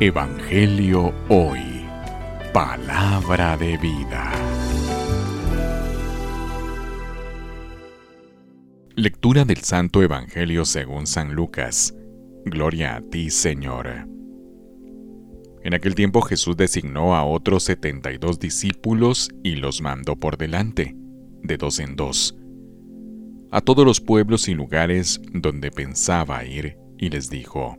Evangelio Hoy. Palabra de vida. Lectura del Santo Evangelio según San Lucas. Gloria a ti, Señor. En aquel tiempo Jesús designó a otros setenta y dos discípulos y los mandó por delante, de dos en dos, a todos los pueblos y lugares donde pensaba ir, y les dijo,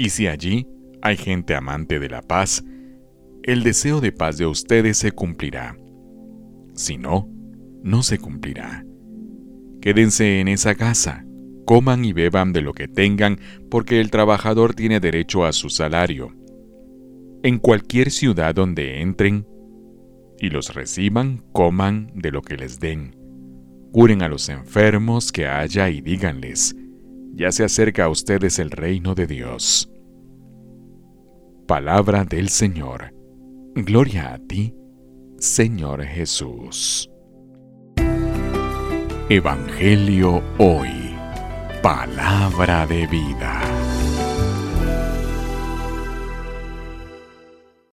Y si allí hay gente amante de la paz, el deseo de paz de ustedes se cumplirá. Si no, no se cumplirá. Quédense en esa casa, coman y beban de lo que tengan, porque el trabajador tiene derecho a su salario. En cualquier ciudad donde entren y los reciban, coman de lo que les den. Curen a los enfermos que haya y díganles, ya se acerca a ustedes el reino de Dios. Palabra del Señor. Gloria a ti, Señor Jesús. Evangelio hoy. Palabra de vida.